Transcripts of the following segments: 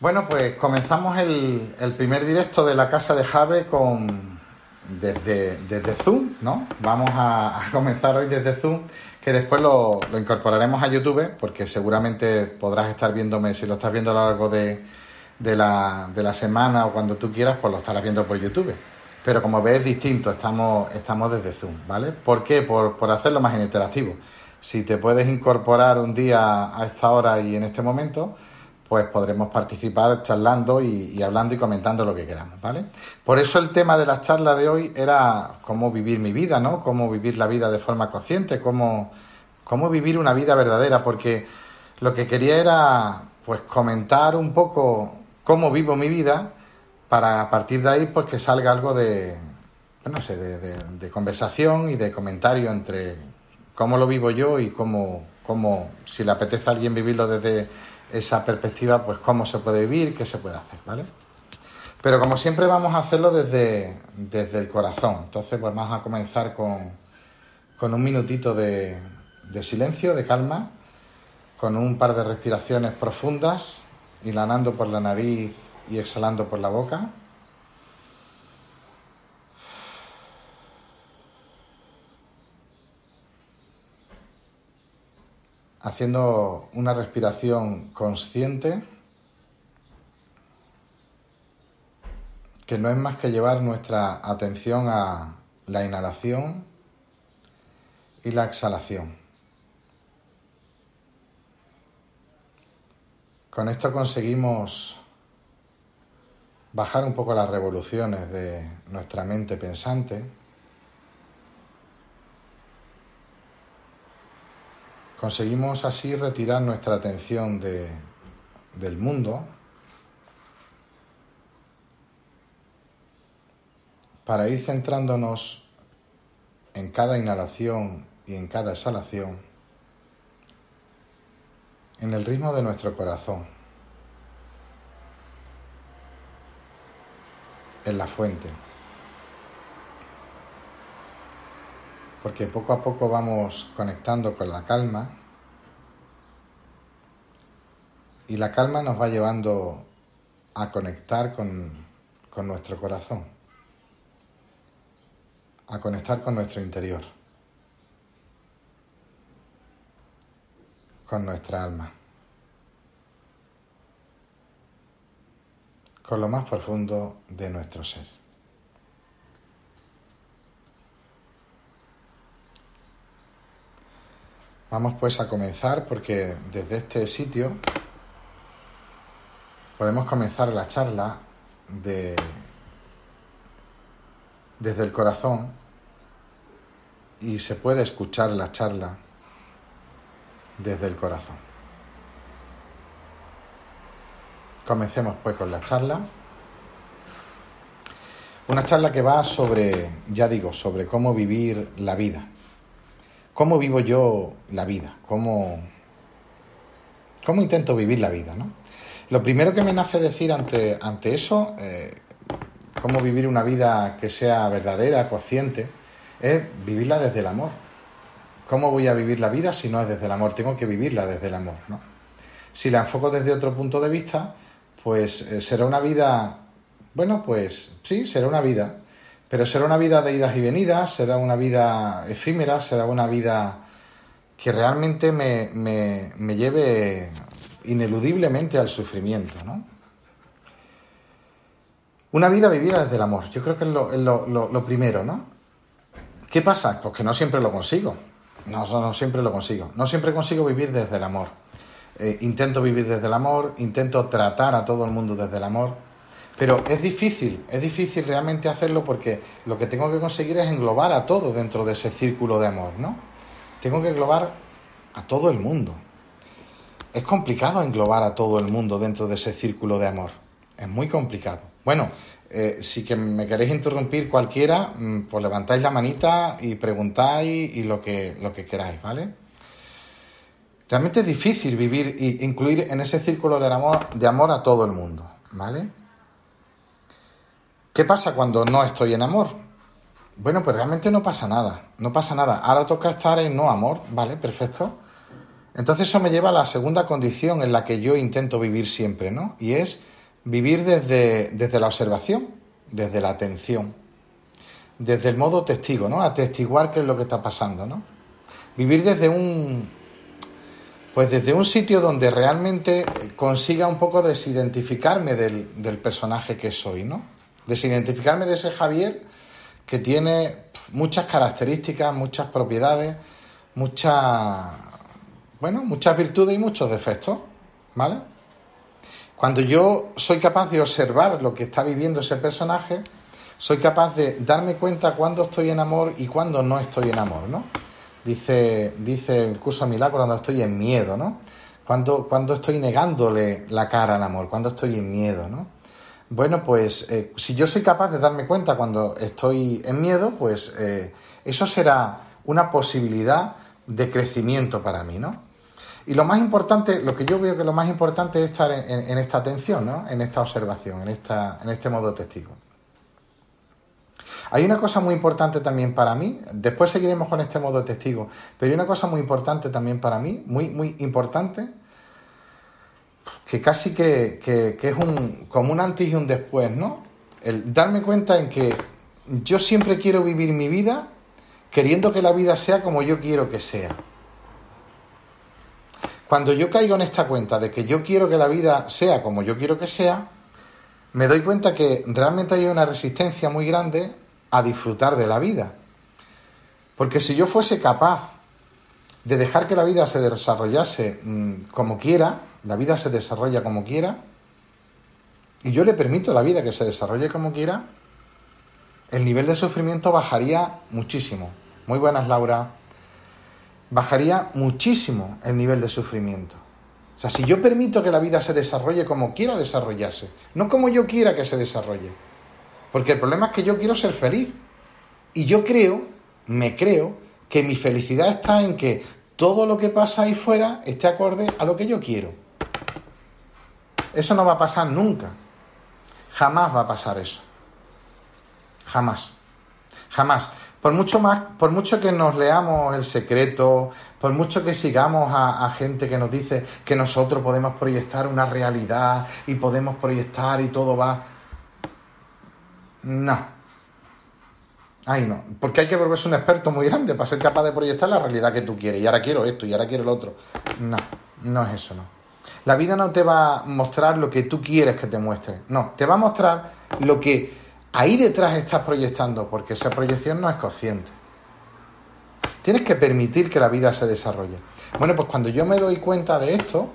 Bueno, pues comenzamos el, primer directo de la casa de Jave con desde, desde Zoom, ¿no? Vamos a, a comenzar hoy desde Zoom, que después lo, lo incorporaremos a YouTube, porque seguramente podrás estar viéndome, si lo estás viendo a lo largo de, de, la, de la semana o cuando tú quieras, pues lo estarás viendo por YouTube. Pero como ves es distinto, estamos, estamos desde Zoom, ¿vale? ¿Por qué? Por, por hacerlo más interactivo. Si te puedes incorporar un día a esta hora y en este momento, pues podremos participar charlando y, hablando y comentando lo que queramos, ¿vale? Por eso el tema de la charla de hoy era cómo vivir mi vida, ¿no? Cómo vivir la vida de forma consciente, cómo, cómo vivir una vida verdadera, porque lo que quería era, pues, comentar un poco cómo vivo mi vida para a partir de ahí, pues, que salga algo de, no sé, de, de conversación y de comentario entre cómo lo vivo yo y cómo, cómo, si le apetece a alguien vivirlo desde esa perspectiva, pues cómo se puede vivir, qué se puede hacer, ¿vale? Pero como siempre vamos a hacerlo desde, desde el corazón. Entonces, pues vamos a comenzar con, con un minutito de, silencio, de calma, con un par de respiraciones profundas, inhalando por la nariz y exhalando por la boca. Haciendo una respiración consciente que no es más que llevar nuestra atención a la inhalación y la exhalación. Con esto conseguimos bajar un poco las revoluciones de nuestra mente pensante Conseguimos así retirar nuestra atención de, del mundo para ir centrándonos en cada inhalación y en cada exhalación en el ritmo de nuestro corazón, en la fuente. Porque poco a poco vamos conectando con la calma y la calma nos va llevando a conectar con, con nuestro corazón, a conectar con nuestro interior, con nuestra alma, con lo más profundo de nuestro ser. Vamos pues a comenzar porque desde este sitio podemos comenzar la charla de, desde el corazón y se puede escuchar la charla desde el corazón. Comencemos pues con la charla. Una charla que va sobre, ya digo, sobre cómo vivir la vida cómo vivo yo la vida, cómo, cómo intento vivir la vida, ¿no? Lo primero que me nace decir ante, ante eso, eh, cómo vivir una vida que sea verdadera, consciente, es vivirla desde el amor. ¿Cómo voy a vivir la vida si no es desde el amor? Tengo que vivirla desde el amor, ¿no? Si la enfoco desde otro punto de vista, pues eh, será una vida, bueno, pues sí, será una vida, pero será una vida de idas y venidas, será una vida efímera, será una vida que realmente me, me, me lleve ineludiblemente al sufrimiento, ¿no? Una vida vivida desde el amor, yo creo que es lo, lo, lo primero, ¿no? ¿Qué pasa? Pues que no siempre lo consigo, no, no siempre lo consigo, no siempre consigo vivir desde el amor. Eh, intento vivir desde el amor, intento tratar a todo el mundo desde el amor, pero es difícil, es difícil realmente hacerlo porque lo que tengo que conseguir es englobar a todo dentro de ese círculo de amor, ¿no? Tengo que englobar a todo el mundo. es complicado englobar a todo el mundo dentro de ese círculo de amor. Es muy complicado. Bueno, eh, si me queréis interrumpir cualquiera, mm, pues levantáis la manita y preguntáis y lo que, lo que queráis, ¿vale? Realmente es difícil vivir e incluir en ese círculo de amor, de amor a todo el mundo, ¿vale? ¿Qué pasa cuando no estoy en amor? Bueno, pues realmente no pasa nada, no pasa nada. Ahora toca estar en no amor, ¿vale? Perfecto. Entonces eso me lleva a la segunda condición en la que yo intento vivir siempre, ¿no? Y es vivir desde, desde la observación, desde la atención, desde el modo testigo, ¿no? Atestiguar qué es lo que está pasando, ¿no? Vivir desde un, pues desde un sitio donde realmente consiga un poco desidentificarme del, del personaje que soy, ¿no? Desidentificarme de ese Javier que tiene muchas características, muchas propiedades, muchas, bueno, muchas virtudes y muchos defectos, ¿vale? Cuando yo soy capaz de observar lo que está viviendo ese personaje, soy capaz de darme cuenta cuando estoy en amor y cuando no estoy en amor, ¿no? Dice, dice el curso Milagro cuando estoy en miedo, ¿no? Cuando, cuando estoy negándole la cara al amor, cuando estoy en miedo, ¿no? Bueno, pues eh, si yo soy capaz de darme cuenta cuando estoy en miedo, pues eh, eso será una posibilidad de crecimiento para mí, ¿no? Y lo más importante, lo que yo veo que lo más importante es estar en, esta atención, ¿no? En esta observación, en, esta, en este modo testigo. Hay una cosa muy importante también para mí, después seguiremos con este modo testigo, pero hay una cosa muy importante también para mí, muy, muy importante, que casi que, que, que es un, como un antes y un después, ¿no? El darme cuenta en que yo siempre quiero vivir mi vida queriendo que la vida sea como yo quiero que sea. Cuando yo caigo en esta cuenta de que yo quiero que la vida sea como yo quiero que sea, me doy cuenta que realmente hay una resistencia muy grande a disfrutar de la vida. Porque si yo fuese capaz de dejar que la vida se desarrollase mmm, como quiera, la vida se desarrolla como quiera, y yo le permito a la vida que se desarrolle como quiera, el nivel de sufrimiento bajaría muchísimo. Muy buenas, Laura. Bajaría muchísimo el nivel de sufrimiento. O sea, si yo permito que la vida se desarrolle como quiera desarrollarse, no como yo quiera que se desarrolle, porque el problema es que yo quiero ser feliz. Y yo creo, me creo, que mi felicidad está en que todo lo que pasa ahí fuera esté acorde a lo que yo quiero. Eso no va a pasar nunca. Jamás va a pasar eso. Jamás. Jamás. Por mucho más, por mucho que nos leamos el secreto, por mucho que sigamos a, gente que nos dice que nosotros podemos proyectar una realidad y podemos proyectar y todo va. No. Ay, no. Porque hay que volverse un experto muy grande para ser capaz de proyectar la realidad que tú quieres. Y ahora quiero esto y ahora quiero el otro. No, no es eso, no. La vida no te va a mostrar lo que tú quieres que te muestre. No, te va a mostrar lo que ahí detrás estás proyectando, porque esa proyección no es consciente. Tienes que permitir que la vida se desarrolle. Bueno, pues cuando yo me doy cuenta de esto,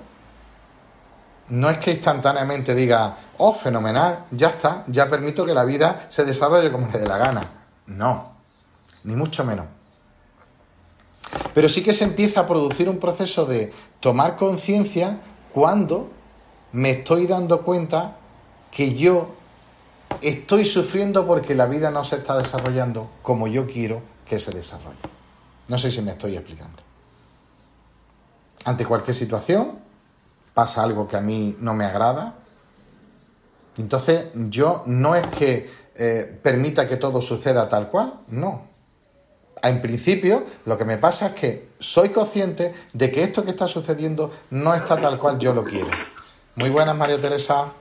no es que instantáneamente diga, oh, fenomenal, ya está, ya permito que la vida se desarrolle como le dé la gana. No, ni mucho menos. Pero sí que se empieza a producir un proceso de tomar conciencia cuando me estoy dando cuenta que yo estoy sufriendo porque la vida no se está desarrollando como yo quiero que se desarrolle. No sé si me estoy explicando. Ante cualquier situación, pasa algo que a mí no me agrada. Entonces yo no es que eh, permita que todo suceda tal cual, no. En principio, lo que me pasa es que soy consciente de que esto que está sucediendo no está tal cual yo lo quiero. Muy buenas, María Teresa.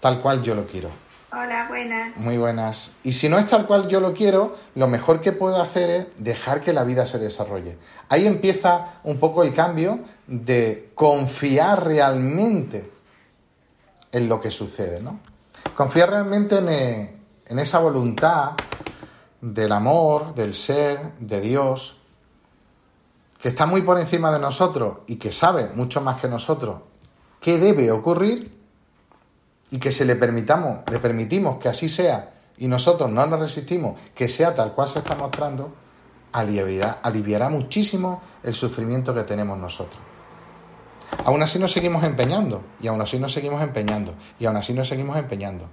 Tal cual yo lo quiero. Hola, buenas. Muy buenas. Y si no es tal cual yo lo quiero, lo mejor que puedo hacer es dejar que la vida se desarrolle. Ahí empieza un poco el cambio de confiar realmente en lo que sucede, ¿no? Confiar realmente en, en esa voluntad del amor, del ser, de Dios, que está muy por encima de nosotros y que sabe mucho más que nosotros qué debe ocurrir y que se le permitamos, le permitimos que así sea y nosotros no nos resistimos que sea tal cual se está mostrando, aliviará, aliviará muchísimo el sufrimiento que tenemos nosotros. Aún así nos seguimos empeñando, y aún así nos seguimos empeñando, y aún así nos seguimos empeñando.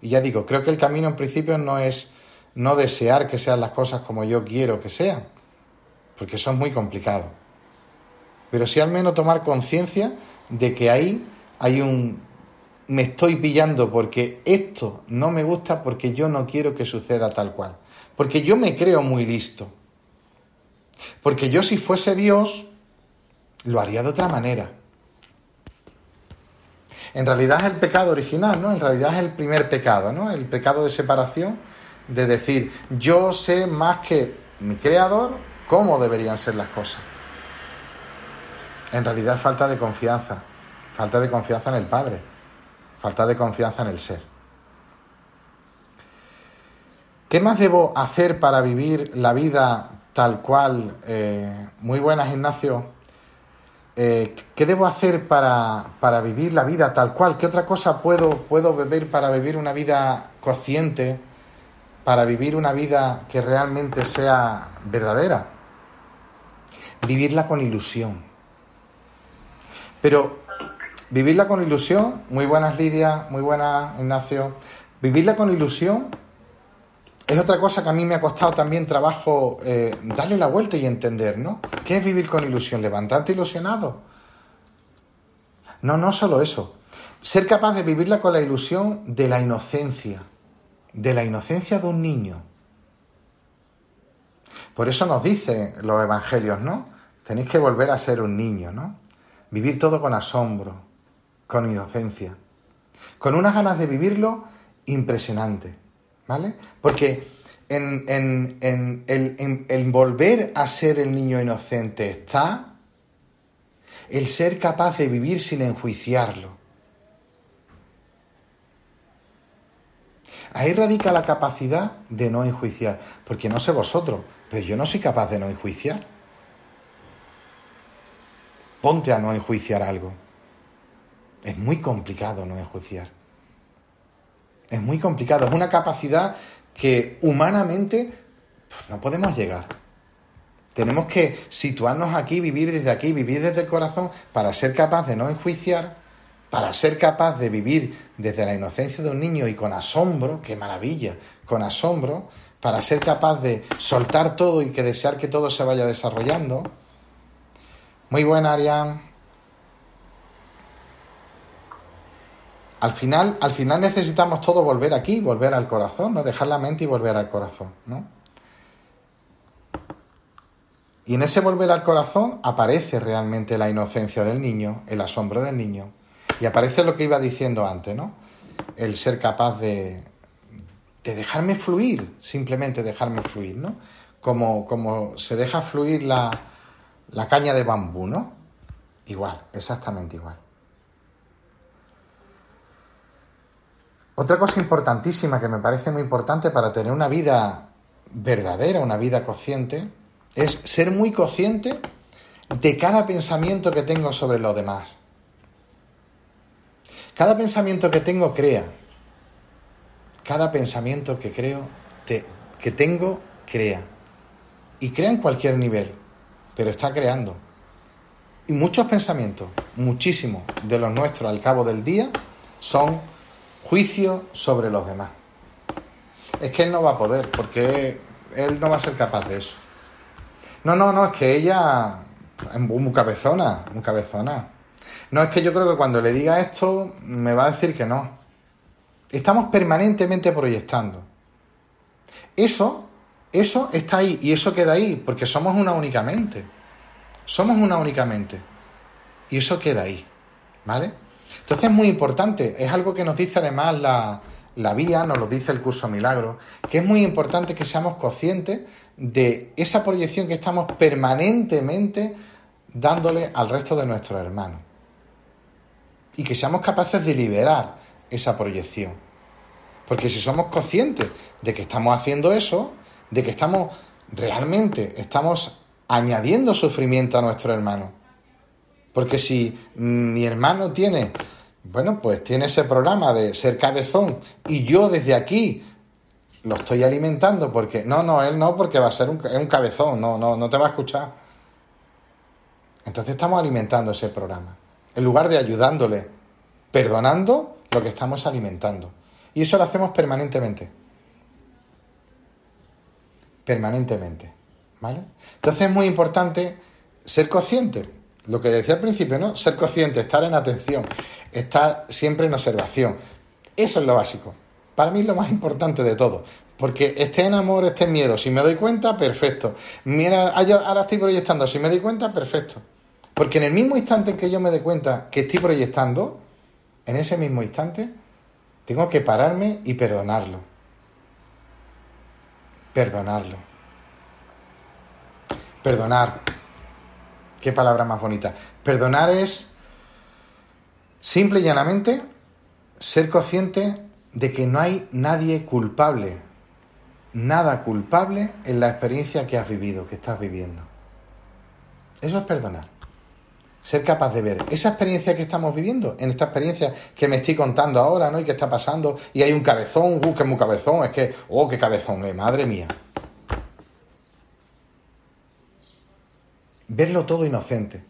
Y ya digo, creo que el camino en principio no es no desear que sean las cosas como yo quiero que sean, porque eso es muy complicado. Pero sí al menos tomar conciencia de que ahí hay un... me estoy pillando porque esto no me gusta porque yo no quiero que suceda tal cual. Porque yo me creo muy listo. Porque yo si fuese Dios, lo haría de otra manera. En realidad es el pecado original, ¿no? En realidad es el primer pecado, ¿no? El pecado de separación, de decir, yo sé más que mi creador cómo deberían ser las cosas. En realidad falta de confianza, falta de confianza en el Padre, falta de confianza en el ser. ¿Qué más debo hacer para vivir la vida tal cual? Eh, muy buenas, Ignacio. Eh, ¿Qué debo hacer para, para, vivir la vida tal cual? ¿Qué otra cosa puedo, puedo beber para vivir una vida consciente, para vivir una vida que realmente sea verdadera? Vivirla con ilusión. Pero vivirla con ilusión, muy buenas Lidia, muy buenas Ignacio, vivirla con ilusión es otra cosa que a mí me ha costado también trabajo eh, darle la vuelta y entender, ¿no? ¿Qué es vivir con ilusión? ¿Levantarte ilusionado? No, no solo eso. Ser capaz de vivirla con la ilusión de la inocencia, de la inocencia de un niño. Por eso nos dicen los evangelios, ¿no? Tenéis que volver a ser un niño, ¿no? Vivir todo con asombro, con inocencia, con unas ganas de vivirlo impresionante. ¿vale? Porque en, en, volver a ser el niño inocente está el ser capaz de vivir sin enjuiciarlo. Ahí radica la capacidad de no enjuiciar, porque no sé vosotros, pero yo no soy capaz de no enjuiciar. Ponte a no enjuiciar algo. Es muy complicado no enjuiciar. Es muy complicado, es una capacidad que humanamente pues, no podemos llegar. Tenemos que situarnos aquí, vivir desde aquí, vivir desde el corazón para ser capaz de no enjuiciar, para ser capaz de vivir desde la inocencia de un niño y con asombro, qué maravilla, con asombro, para ser capaz de soltar todo y que desear que todo se vaya desarrollando. Muy buena, Arián. al final, al final necesitamos todo volver aquí, volver al corazón, ¿no? Dejar la mente y volver al corazón, ¿no? Y en ese volver al corazón aparece realmente la inocencia del niño, el asombro del niño. Y aparece lo que iba diciendo antes, ¿no? El ser capaz de, de dejarme fluir, simplemente dejarme fluir, ¿no? Como, como se deja fluir la, la caña de bambú, ¿no? Igual, exactamente igual. Otra cosa importantísima que me parece muy importante para tener una vida verdadera, una vida consciente, es ser muy consciente de cada pensamiento que tengo sobre los demás. Cada pensamiento que tengo crea. Cada pensamiento que creo, que tengo, crea. Y crea en cualquier nivel, pero está creando. Y muchos pensamientos, muchísimos de los nuestros al cabo del día, son juicio sobre los demás. Es que él no va a poder, porque él no va a ser capaz de eso. No, no, no, es que ella es cabezona, muy cabezona. No, es que yo creo que cuando le diga esto me va a decir que no. Estamos permanentemente proyectando. Eso, eso está ahí y eso queda ahí, porque somos una única mente. Somos una única mente. Y eso queda ahí. ¿Vale? Entonces es muy importante, es algo que nos dice además la, la vía, nos lo dice el curso Milagro, que es muy importante que seamos conscientes de esa proyección que estamos permanentemente dándole al resto de nuestros hermanos. Y que seamos capaces de liberar esa proyección. Porque si somos conscientes de que estamos haciendo eso, de que estamos realmente, estamos añadiendo sufrimiento a nuestro hermano, porque si mi hermano tiene, bueno, pues tiene ese programa de ser cabezón y yo desde aquí lo estoy alimentando porque, no, no, él no, porque va a ser un, un cabezón, no, no, no te va a escuchar. Entonces estamos alimentando ese programa. en lugar de ayudándole, perdonando lo que estamos alimentando. Y eso lo hacemos permanentemente. Permanentemente. ¿Vale? Entonces es muy importante ser consciente. Lo que decía al principio, ¿no? Ser consciente, estar en atención, estar siempre en observación. Eso es lo básico. Para mí es lo más importante de todo. Porque esté en amor, esté en miedo. Si me doy cuenta, perfecto. Mira, ahora estoy proyectando. Si me doy cuenta, perfecto. Porque en el mismo instante en que yo me doy cuenta que estoy proyectando, en ese mismo instante, tengo que pararme y perdonarlo. Perdonarlo. Perdonar. Qué palabra más bonita. Perdonar es simple y llanamente ser consciente de que no hay nadie culpable, nada culpable en la experiencia que has vivido, que estás viviendo. Eso es perdonar. Ser capaz de ver esa experiencia que estamos viviendo, en esta experiencia que me estoy contando ahora, ¿no? Y que está pasando, y hay un cabezón, uh, que muy cabezón, es que, oh, qué cabezón, eh, madre mía. Verlo todo inocente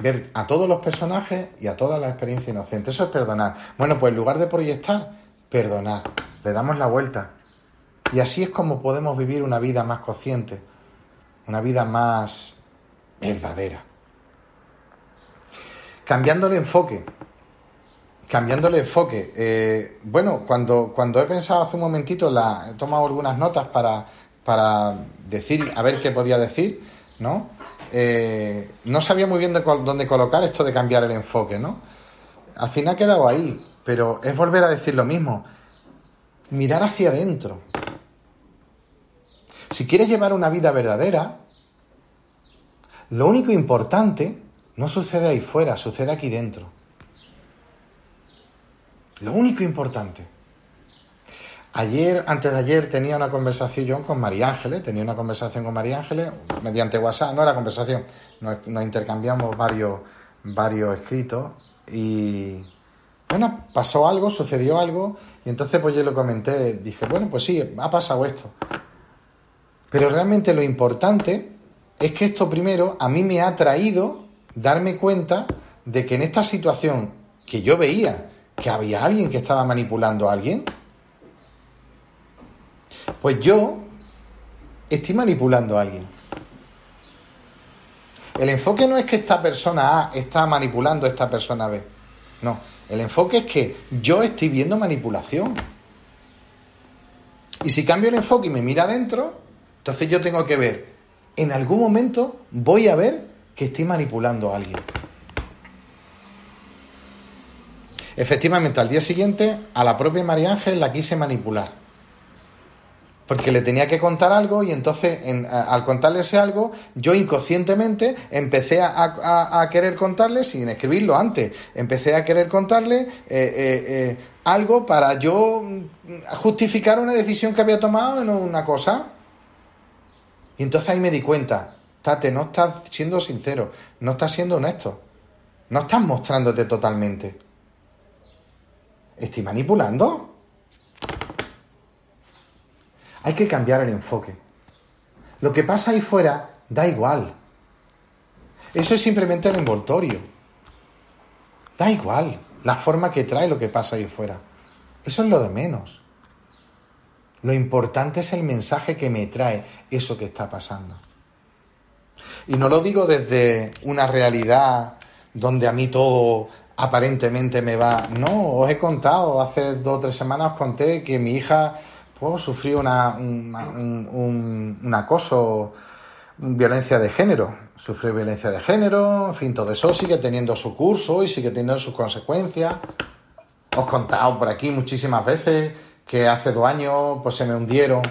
ver a todos los personajes y a toda la experiencia inocente. Eso es perdonar. Bueno, pues en lugar de proyectar, perdonar. Le damos la vuelta. Y así es como podemos vivir una vida más consciente, una vida más verdadera. Cambiando el enfoque. Cambiando el enfoque. Eh, bueno, cuando, cuando he pensado hace un momentito, la, he tomado algunas notas para, para decir, a ver qué podía decir, ¿no? Eh, no sabía muy bien dónde colocar esto de cambiar el enfoque, ¿no? Al final ha quedado ahí, pero es volver a decir lo mismo. Mirar hacia adentro. Si quieres llevar una vida verdadera, lo único importante no sucede ahí fuera, sucede aquí dentro. Lo único importante. Ayer, antes de ayer, tenía una conversación con María Ángeles, tenía una conversación con María Ángeles mediante WhatsApp, no era conversación, nos, intercambiamos varios, varios escritos y bueno, pasó algo, sucedió algo y entonces pues yo lo comenté, dije, bueno, pues sí, ha pasado esto. Pero realmente lo importante es que esto primero a mí me ha traído darme cuenta de que en esta situación que yo veía que había alguien que estaba manipulando a alguien, pues yo estoy manipulando a alguien. El enfoque no es que esta persona A está manipulando a esta persona B. No, el enfoque es que yo estoy viendo manipulación. Y si cambio el enfoque y me mira adentro, entonces yo tengo que ver, en algún momento voy a ver que estoy manipulando a alguien. Efectivamente, al día siguiente, a la propia María Ángel la quise manipular. Porque le tenía que contar algo y entonces al contarle ese algo yo inconscientemente empecé a, querer contarle sin escribirlo antes. Empecé a querer contarle eh, eh, eh, algo para yo mm, justificar una decisión que había tomado en una cosa. Y entonces ahí me di cuenta No estás siendo sincero no estás siendo honesto no estás mostrándote totalmente estoy manipulando hay que cambiar el enfoque. Lo que pasa ahí fuera da igual. Eso es simplemente el envoltorio. Da igual la forma que trae lo que pasa ahí fuera. Eso es lo de menos. Lo importante es el mensaje que me trae eso que está pasando. Y no lo digo desde una realidad donde a mí todo aparentemente me va. No, os he contado, hace dos o tres semanas os conté que mi hija pues, sufrió una, un, acoso, violencia de género. Sufrió violencia de género, en fin, todo eso sigue teniendo su curso y sigue teniendo sus consecuencias. Os he contado por aquí muchísimas veces que hace dos años pues se me hundieron,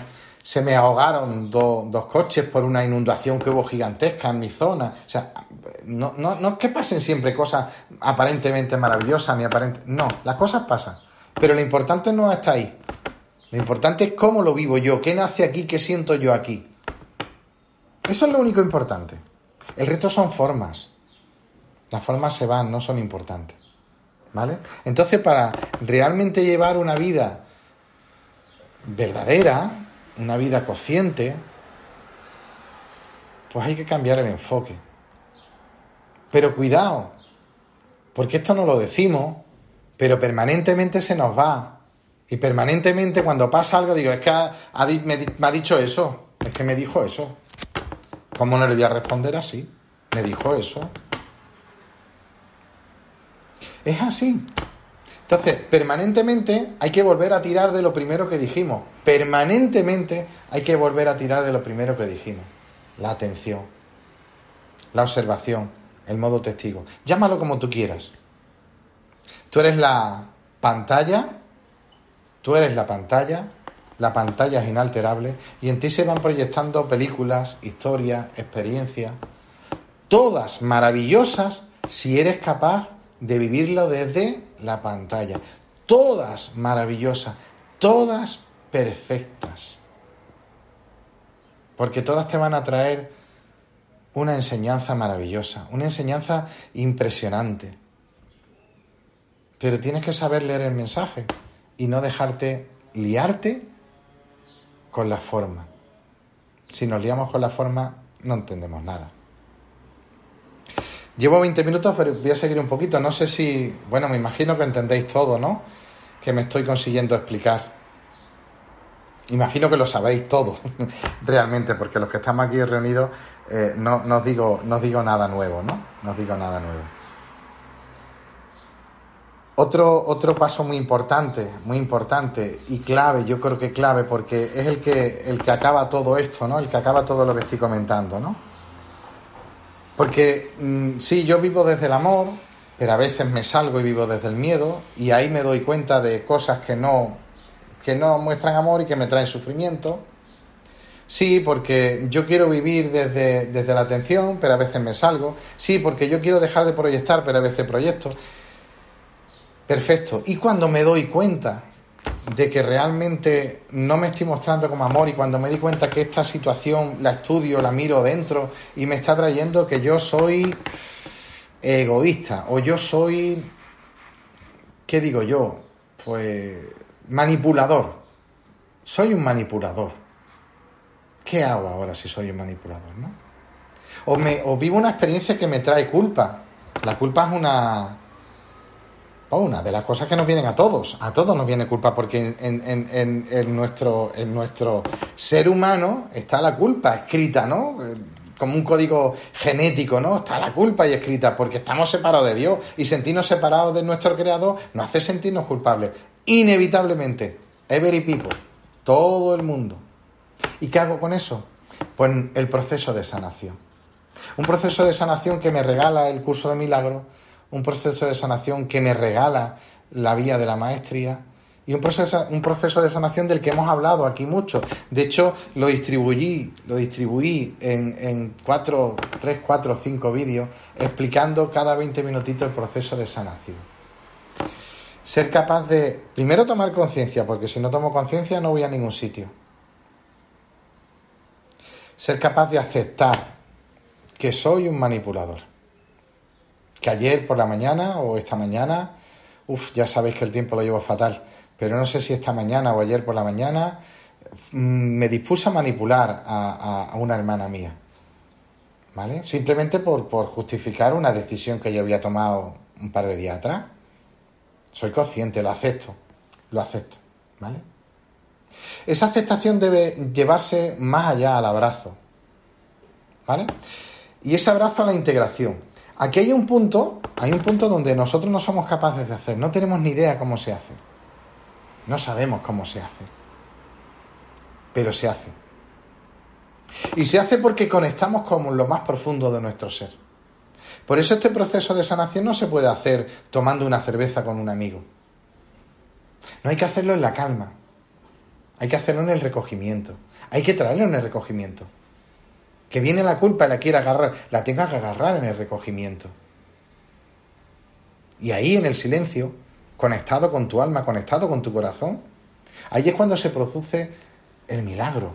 se me ahogaron dos coches por una inundación que hubo gigantesca en mi zona. O sea, no, no, no es que pasen siempre cosas aparentemente maravillosas ni aparente. No, las cosas pasan. Pero lo importante no está ahí. Lo importante es cómo lo vivo yo, qué nace aquí, qué siento yo aquí. Eso es lo único importante. El resto son formas. Las formas se van, no son importantes. ¿Vale? Entonces, para realmente llevar una vida verdadera, una vida consciente, pues hay que cambiar el enfoque. Pero cuidado, Porque esto no lo decimos, pero permanentemente se nos va. Y permanentemente cuando pasa algo digo, es que ha- me ha dicho eso, es que me dijo eso. ¿Cómo no le voy a responder así? Me dijo eso. Es así. Entonces, permanentemente hay que volver a tirar de lo primero que dijimos. Permanentemente hay que volver a tirar de lo primero que dijimos. La atención, la observación, el modo testigo. Llámalo como tú quieras. Tú eres la pantalla, tú eres la pantalla, la pantalla es inalterable y en ti se van proyectando películas, historias, experiencias, todas maravillosas si eres capaz de vivirlo desde la pantalla. Todas maravillosas, todas perfectas. Porque todas te van a traer una enseñanza maravillosa, una enseñanza impresionante. Pero tienes que saber leer el mensaje y no dejarte liarte con la forma. Si nos liamos con la forma, no entendemos nada. Llevo 20 minutos, pero voy a seguir un poquito. No sé si, bueno, me imagino que entendéis todo, ¿no? Que me estoy consiguiendo explicar. Imagino que lo sabéis todo, realmente, porque los que estamos aquí reunidos eh, no, os digo, no digo nada nuevo, ¿no? No os digo nada nuevo. Otro, otro paso muy importante, muy importante y clave, yo creo que clave, porque es el que, el que acaba todo esto, ¿no? El que acaba todo lo que estoy comentando, ¿no? Porque mm, sí, yo vivo desde el amor, pero a veces me salgo y vivo desde el miedo, y ahí me doy cuenta de cosas que no, que no muestran amor y que me traen sufrimiento. Sí, porque yo quiero vivir desde, desde la atención, pero a veces me salgo. Sí, porque yo quiero dejar de proyectar, pero a veces proyecto. Perfecto. Y cuando me doy cuenta de que realmente no me estoy mostrando como amor y cuando me di cuenta que esta situación la estudio, la miro dentro y me está trayendo que yo soy egoísta o yo soy, ¿qué digo yo? Pues manipulador. Soy un manipulador. ¿Qué hago ahora si soy un manipulador, no? O, me, o vivo una experiencia que me trae culpa. La culpa es una, Oh, una de las cosas que nos vienen a todos, a todos nos viene culpa, porque en, en, en, en, nuestro, en nuestro ser humano está la culpa escrita, ¿no? Como un código genético, ¿no? Está la culpa y escrita, porque estamos separados de Dios y sentirnos separados de nuestro Creador nos hace sentirnos culpables, inevitablemente. Every people, todo el mundo. ¿Y qué hago con eso? Pues el proceso de sanación. Un proceso de sanación que me regala el curso de milagros un proceso de sanación que me regala la vía de la maestría y un proceso, un proceso de sanación del que hemos hablado aquí mucho. De hecho, lo distribuí, lo distribuí en, en cuatro, tres, cuatro, cinco vídeos explicando cada 20 minutitos el proceso de sanación. Ser capaz de, primero, tomar conciencia, porque si no tomo conciencia no voy a ningún sitio. Ser capaz de aceptar que soy un manipulador que ayer por la mañana o esta mañana, uff, ya sabéis que el tiempo lo llevo fatal, pero no sé si esta mañana o ayer por la mañana me dispuse a manipular a, a, a una hermana mía, ¿vale? Simplemente por, por, justificar una decisión que yo había tomado un par de días atrás. Soy consciente, lo acepto, lo acepto, ¿vale? Esa aceptación debe llevarse más allá al abrazo, ¿vale? Y ese abrazo a la integración. Aquí hay un punto, hay un punto donde nosotros no somos capaces de hacer, no tenemos ni idea cómo se hace. No sabemos cómo se hace. Pero se hace. Y se hace porque conectamos con lo más profundo de nuestro ser. Por eso este proceso de sanación no se puede hacer tomando una cerveza con un amigo. No hay que hacerlo en la calma. Hay que hacerlo en el recogimiento. Hay que traerlo en el recogimiento que viene la culpa y la quiere agarrar, la tenga que agarrar en el recogimiento. Y ahí en el silencio, conectado con tu alma, conectado con tu corazón, ahí es cuando se produce el milagro.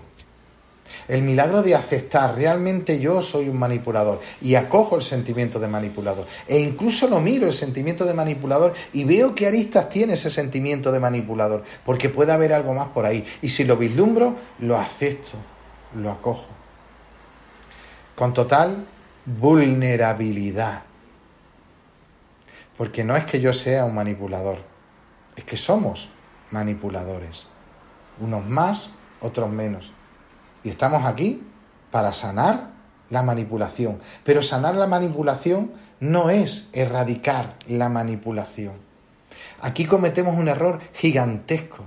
El milagro de aceptar, realmente yo soy un manipulador y acojo el sentimiento de manipulador. E incluso lo miro el sentimiento de manipulador y veo qué aristas tiene ese sentimiento de manipulador, porque puede haber algo más por ahí. Y si lo vislumbro, lo acepto, lo acojo con total vulnerabilidad. Porque no es que yo sea un manipulador, es que somos manipuladores. Unos más, otros menos. Y estamos aquí para sanar la manipulación. Pero sanar la manipulación no es erradicar la manipulación. Aquí cometemos un error gigantesco.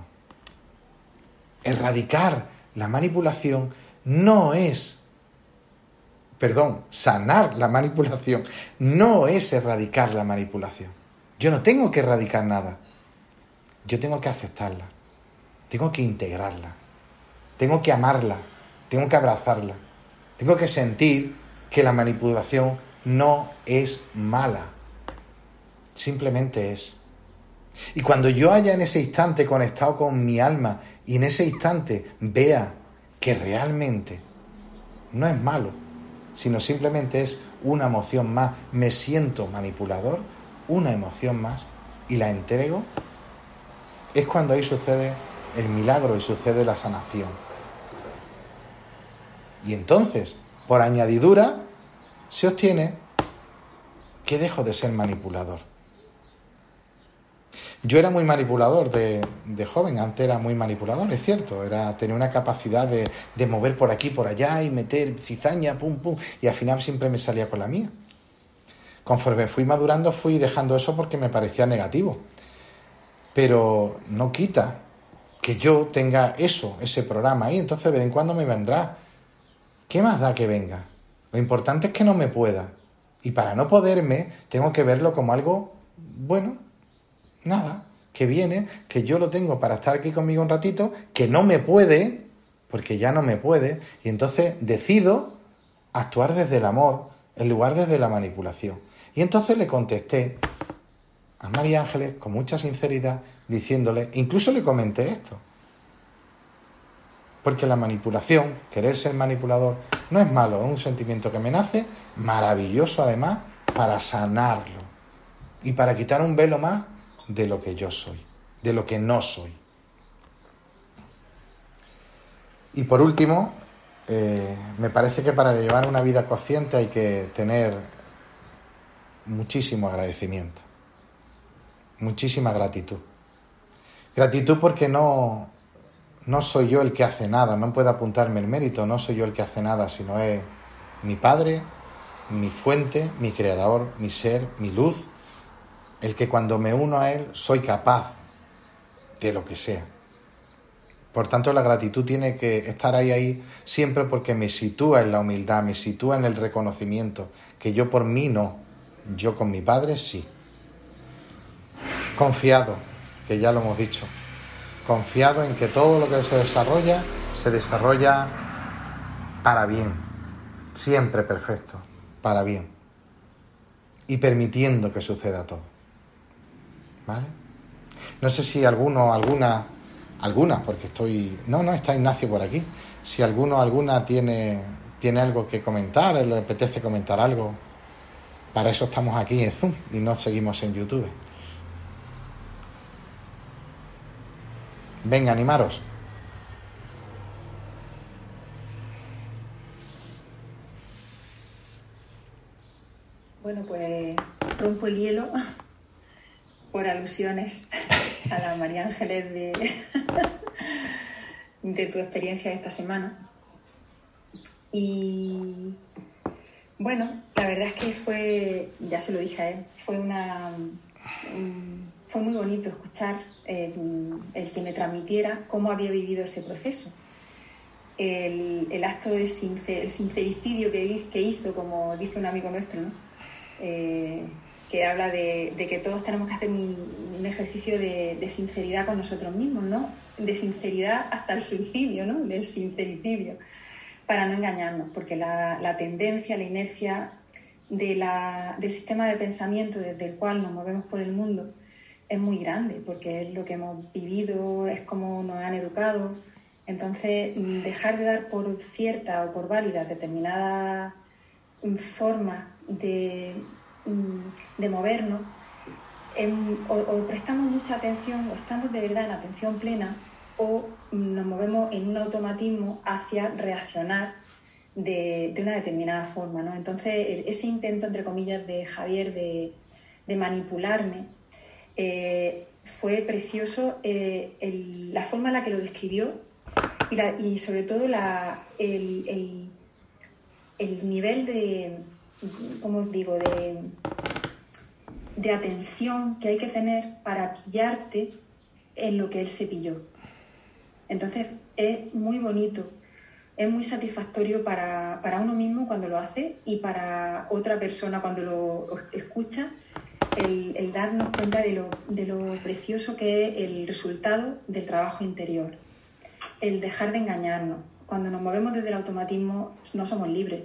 Erradicar la manipulación no es, perdón, sanar la manipulación no es erradicar la manipulación. Yo no tengo que erradicar nada. Yo tengo que aceptarla. Tengo que integrarla. Tengo que amarla. Tengo que abrazarla. Tengo que sentir que la manipulación no es mala. Simplemente es. Y cuando yo haya en ese instante conectado con mi alma y en ese instante vea que realmente no es malo, sino simplemente es una emoción más, me siento manipulador, una emoción más, y la entrego, es cuando ahí sucede el milagro y sucede la sanación. Y entonces, por añadidura, se obtiene que dejo de ser manipulador. Yo era muy manipulador de, joven, antes era muy manipulador, es cierto, era, tenía una capacidad de, de mover por aquí, por allá y meter cizaña, pum, pum, y al final siempre me salía con la mía. Conforme fui madurando fui dejando eso porque me parecía negativo. Pero no quita que yo tenga eso, ese programa ahí, entonces de vez en cuando me vendrá. ¿Qué más da que venga? Lo importante es que no me pueda. Y para no poderme, tengo que verlo como algo bueno, nada, que viene, que yo lo tengo para estar aquí conmigo un ratito, que no me puede, porque ya no me puede, y entonces decido actuar desde el amor en lugar desde la manipulación. Y entonces le contesté a María Ángeles con mucha sinceridad, diciéndole, incluso le comenté esto, porque la manipulación, querer ser manipulador, no es malo, es un sentimiento que me nace, maravilloso además, para sanarlo y para quitar un velo más de lo que yo soy, de lo que no soy. Y por último, eh, me parece que para llevar una vida consciente hay que tener muchísimo agradecimiento, muchísima gratitud. Gratitud porque no, no soy yo el que hace nada, no puedo apuntarme el mérito, no soy yo el que hace nada, sino es mi Padre, mi fuente, mi creador, mi ser, mi luz, el que cuando me uno a Él soy capaz de lo que sea. Por tanto, la gratitud tiene que estar ahí, ahí, siempre porque me sitúa en la humildad, me sitúa en el reconocimiento, que yo por mí no, yo con mi Padre sí. Confiado, que ya lo hemos dicho, confiado en que todo lo que se desarrolla se desarrolla para bien, siempre perfecto, para bien, y permitiendo que suceda todo. ¿Vale? No sé si alguno, alguna, alguna, porque estoy... No, no, está Ignacio por aquí. Si alguno, alguna tiene, tiene algo que comentar, le apetece comentar algo, para eso estamos aquí en Zoom y no seguimos en YouTube. Venga, animaros. Bueno, pues rompo el hielo por alusiones a la María Ángeles de, de tu experiencia de esta semana. Y bueno, la verdad es que fue, ya se lo dije a él, fue una fue muy bonito escuchar eh, el que me transmitiera cómo había vivido ese proceso. El, acto de sincer, el sincericidio que, que, hizo, como dice un amigo nuestro, eh, que habla de, que todos tenemos que hacer un, ejercicio de, sinceridad con nosotros mismos, ¿no? de sinceridad hasta el suicidio, ¿no? del sincericidio, para no engañarnos, porque la, la tendencia, la inercia de la, del sistema de pensamiento desde el cual nos movemos por el mundo es muy grande, porque es lo que hemos vivido, es como nos han educado. Entonces, mm, dejar de dar por cierta o por válida determinada mm, forma de, mm, de movernos, o, prestamos mucha atención, o estamos de verdad en atención plena, o nos movemos en un automatismo hacia reaccionar de, de una determinada forma. ¿no? Entonces, ese intento, entre comillas, de Javier de de manipularme, eh, fue precioso eh, la forma en la que lo describió y, sobre todo el, el- el nivel de, ¿cómo os digo?, de atención que hay que tener para pillarte en lo que él se pilló. Entonces es muy bonito, es muy satisfactorio para, para uno mismo cuando lo hace y para otra persona cuando lo escucha, el, darnos cuenta de lo, de lo precioso que es el resultado del trabajo interior, el dejar de engañarnos. Cuando nos movemos desde el automatismo no somos libres,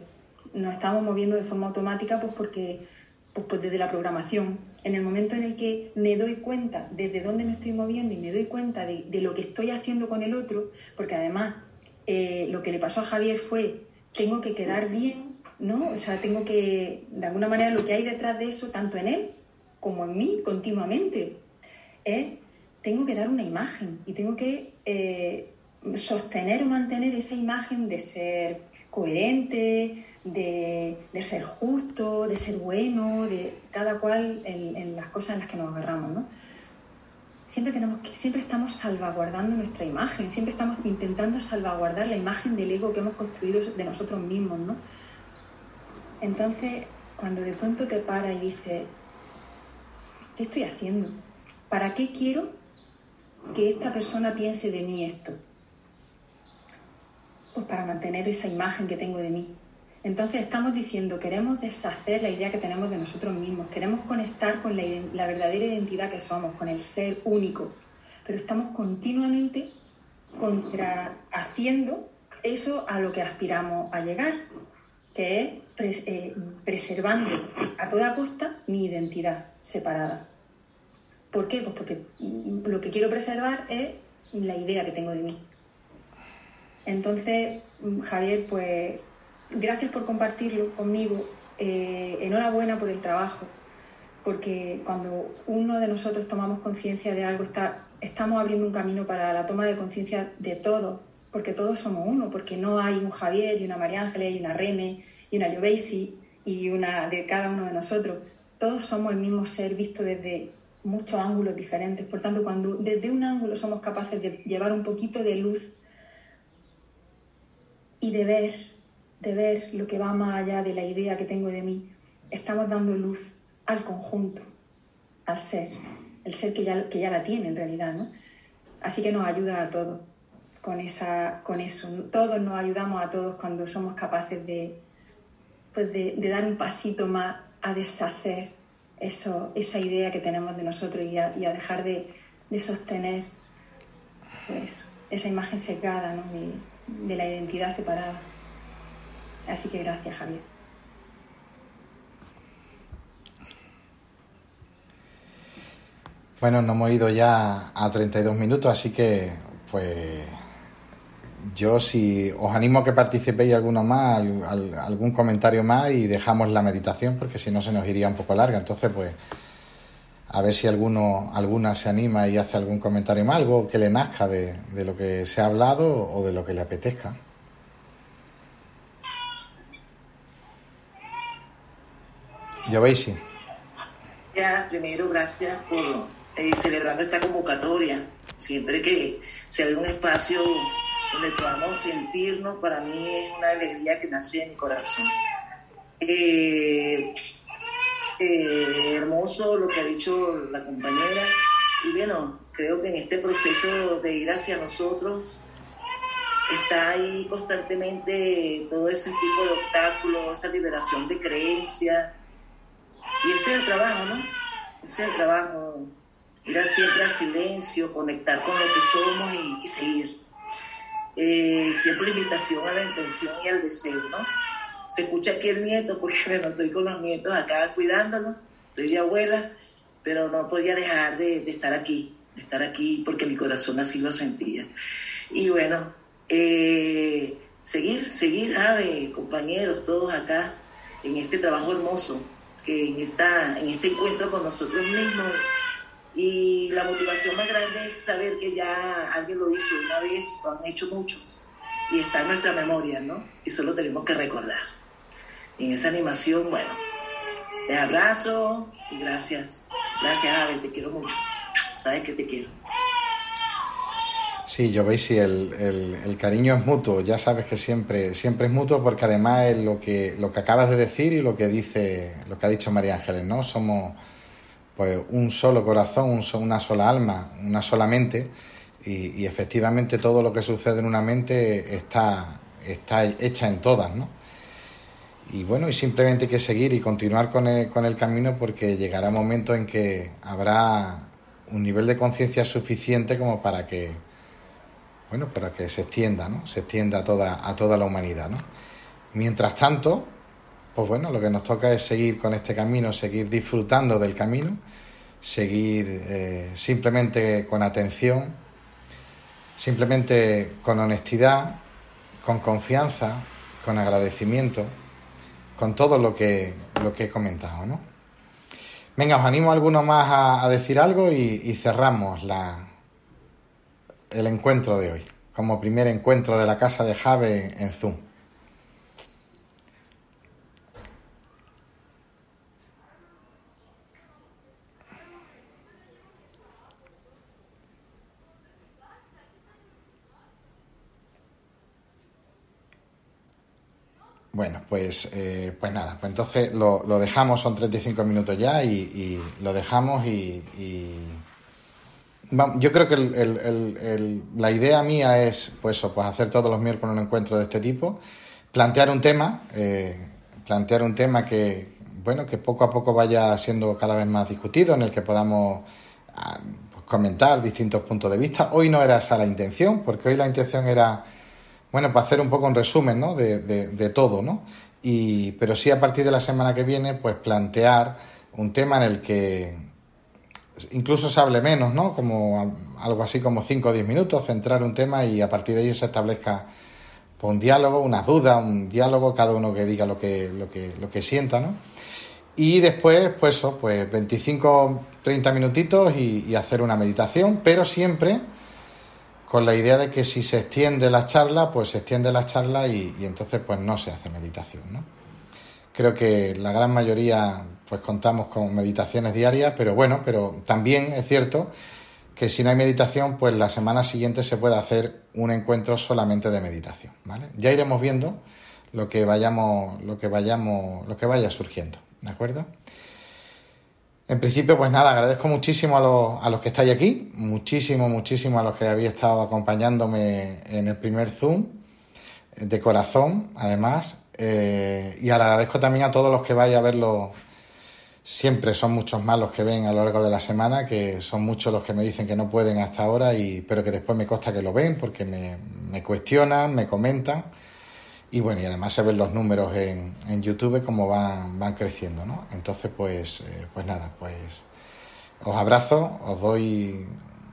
nos estamos moviendo de forma automática pues porque pues, pues desde la programación. En el momento en el que me doy cuenta desde dónde me estoy moviendo y me doy cuenta de, de lo que estoy haciendo con el otro, porque además eh, lo que le pasó a Javier fue, tengo que quedar bien, ¿no? O sea, tengo que, de alguna manera, lo que hay detrás de eso, tanto en él como en mí, continuamente, tengo que dar una imagen y tengo que eh, sostener o mantener esa imagen de ser coherente, de, ser justo, de ser bueno, de cada cual en, las cosas en las que nos agarramos. Siempre, tenemos siempre estamos salvaguardando nuestra imagen, siempre estamos intentando salvaguardar la imagen del ego que hemos construido de nosotros mismos. Entonces, cuando de pronto te para y dices, ¿qué estoy haciendo? ¿Para qué quiero que esta persona piense de mí esto? Pues para mantener esa imagen que tengo de mí. Entonces estamos diciendo, queremos deshacer la idea que tenemos de nosotros mismos, queremos conectar con la, verdadera identidad que somos, con el ser único, pero estamos continuamente contrahaciendo eso a lo que aspiramos a llegar, que es eh, preservando a toda costa mi identidad separada. ¿Por qué? Pues porque lo que quiero preservar es la idea que tengo de mí. Entonces, mm, Javier, pues gracias por compartirlo conmigo. Eh, enhorabuena por el trabajo, porque cuando uno de nosotros tomamos conciencia de algo, está, estamos abriendo un camino para la toma de conciencia de todos, porque todos somos uno, porque no hay un Javier y una María Ángeles y una Reme y una Yobeisi y una de cada uno de nosotros. Todos somos el mismo ser visto desde muchos ángulos diferentes. Por tanto, cuando desde un ángulo somos capaces de llevar un poquito de luz y de ver, de ver lo que va más allá de la idea que tengo de mí, estamos dando luz al conjunto, al ser, el ser que ya, que ya la tiene en realidad, ¿no? Así que nos ayuda a todos con, esa, con eso. Todos nos ayudamos a todos cuando somos capaces de, pues de, de dar un pasito más a deshacer eso, esa idea que tenemos de nosotros y a, y a dejar de, de sostener pues, esa imagen secada ¿no? de, de la identidad separada. Así que gracias, Javier. Bueno, nos hemos ido ya a 32 minutos, así que pues yo si os animo a que participéis alguno más, al- al- algún comentario más y dejamos la meditación porque si no se nos iría un poco larga. Entonces pues a ver si alguno, alguna se anima y hace algún comentario más, algo que le nazca de, de lo que se ha hablado o de lo que le apetezca. Yo veis, sí. Ya, primero, gracias por eh, celebrando esta convocatoria. Siempre que se abre un espacio donde podamos sentirnos, para mí es una alegría que nace en mi corazón. Eh, eh, hermoso lo que ha dicho la compañera. Y bueno, creo que en este proceso de ir hacia nosotros está ahí constantemente todo ese tipo de obstáculos, esa liberación de creencias. Y ese es el trabajo, ¿no? Ese es el trabajo. Ir siempre al silencio, conectar con lo que somos y seguir. Eh, siempre invitación a la intención y al deseo, ¿no? Se escucha aquí el nieto, porque bueno, estoy con los nietos acá cuidándolos, estoy de abuela, pero no podía dejar de, estar aquí, de estar aquí porque mi corazón así lo sentía. Y bueno, eh, seguir, seguir, Ave, compañeros, todos acá, en este trabajo hermoso, que en, esta, en este encuentro con nosotros mismos. Y la motivación más grande es saber que ya alguien lo hizo una vez, lo han hecho muchos, y está en nuestra memoria, ¿no? Y solo tenemos que recordar. En esa animación, bueno, les abrazo, Y gracias. Gracias, Ave, te quiero mucho. Sabes que te quiero. Sí, yo veis si el, el, el, cariño es mutuo, ya sabes que siempre, siempre es mutuo porque además es lo que, lo que acabas de decir y lo que dice, lo que ha dicho María Ángeles, ¿no? Somos pues un solo corazón, un, una sola alma, una sola mente, y, y, efectivamente todo lo que sucede en una mente está, está hecha en todas, ¿no? Y bueno, y simplemente hay que seguir y continuar con el, con el camino porque llegará un momento en que habrá un nivel de conciencia suficiente como para que bueno, para que se extienda, ¿no? Se extienda a toda, a toda la humanidad, ¿no? Mientras tanto, pues bueno, lo que nos toca es seguir con este camino, seguir disfrutando del camino, seguir eh, simplemente con atención, simplemente con honestidad, con confianza, con agradecimiento, con todo lo que, lo que he comentado, ¿no? Venga, os animo a alguno más a, decir algo y, y cerramos la, el encuentro de hoy, como primer encuentro de la casa de Jave en Zoom. Bueno, pues, eh, pues nada, pues entonces lo, dejamos, son 35 minutos ya y, y lo dejamos y, y yo creo que el, el, la idea mía es pues, pues hacer todos los miércoles un encuentro de este tipo, plantear un tema, eh, plantear un tema que, bueno, que poco a poco vaya siendo cada vez más discutido, en el que podamos ah, pues, comentar distintos puntos de vista. Hoy no era esa la intención, porque hoy la intención era, bueno, para hacer un poco un resumen ¿no? de, de, de todo, ¿no? Y, pero sí a partir de la semana que viene, pues plantear un tema en el que incluso se hable menos, ¿no? Como algo así como 5 o 10 minutos, centrar un tema y a partir de ahí se establezca un diálogo, unas dudas, un diálogo, cada uno que diga lo que, lo que, lo que sienta, ¿no? Y después, pues eso, pues 25, 30 minutitos y, y, hacer una meditación, pero siempre con la idea de que si se extiende la charla, pues se extiende la charla y, y entonces pues no se hace meditación, ¿no? Creo que la gran mayoría pues contamos con meditaciones diarias, pero bueno, pero también es cierto que si no hay meditación, pues la semana siguiente se puede hacer un encuentro solamente de meditación, ¿vale? Ya iremos viendo lo que vayamos, lo que vayamos, lo que vaya surgiendo, ¿de acuerdo? En principio, pues nada, agradezco muchísimo a los, a los que estáis aquí, muchísimo, muchísimo a los que habéis estado acompañándome en el primer Zoom, de corazón, además, eh, y agradezco también a todos los que vais a verlo Siempre son muchos más los que ven a lo largo de la semana, que son muchos los que me dicen que no pueden hasta ahora, y, pero que después me consta que lo ven porque me, me cuestionan, me comentan. Y bueno, y además se ven los números en, en YouTube como van, van creciendo, ¿no? Entonces, pues, eh, pues nada, pues os abrazo, os doy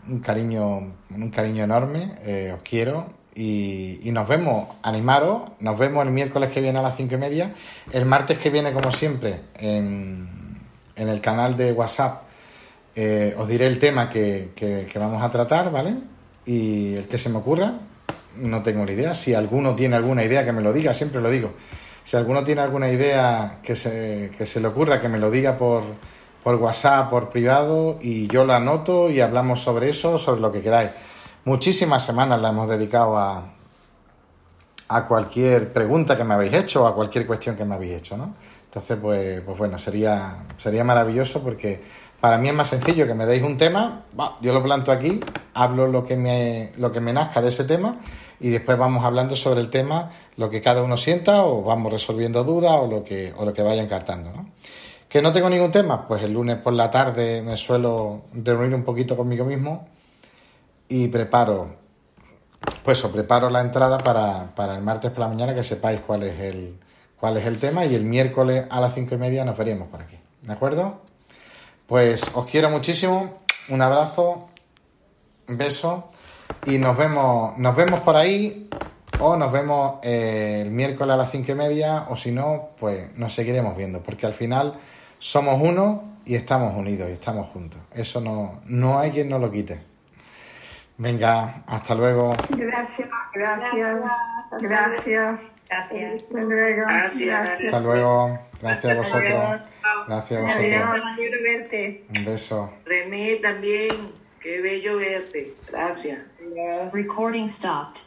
un cariño, un cariño enorme, eh, os quiero y, y, nos vemos, animaros, nos vemos el miércoles que viene a las cinco y media, el martes que viene, como siempre, en en el canal de WhatsApp eh, os diré el tema que, que, que, vamos a tratar, ¿vale? Y el que se me ocurra, no tengo ni idea. Si alguno tiene alguna idea, que me lo diga, siempre lo digo. Si alguno tiene alguna idea que se, que se le ocurra, que me lo diga por, por WhatsApp, por privado, y yo lo anoto y hablamos sobre eso, sobre lo que queráis. Muchísimas semanas la hemos dedicado a, a cualquier pregunta que me habéis hecho, a cualquier cuestión que me habéis hecho, ¿no? Entonces, pues, pues bueno, sería, sería maravilloso porque para mí es más sencillo que me deis un tema, yo lo planto aquí, hablo lo que, me, lo que me nazca de ese tema y después vamos hablando sobre el tema, lo que cada uno sienta o vamos resolviendo dudas o lo que, o lo que vaya encartando, ¿no? Que no tengo ningún tema, pues el lunes por la tarde me suelo reunir un poquito conmigo mismo y preparo, pues eso, preparo la entrada para, para el martes por la mañana que sepáis cuál es el, cuál es el tema y el miércoles a las cinco y media nos veríamos por aquí. ¿De acuerdo? Pues os quiero muchísimo, un abrazo, un beso y nos vemos, nos vemos por ahí o nos vemos eh, el miércoles a las cinco y media o si no, pues nos seguiremos viendo porque al final somos uno y estamos unidos y estamos juntos. Eso no, no hay quien nos lo quite. Venga, hasta luego. Gracias, gracias, gracias. Gracias. Hasta luego. Gracias. Hasta luego. Gracias a vosotros. Gracias a vosotros. Quiero verte. Un beso. René también, qué bello verte. Gracias. Recording stopped.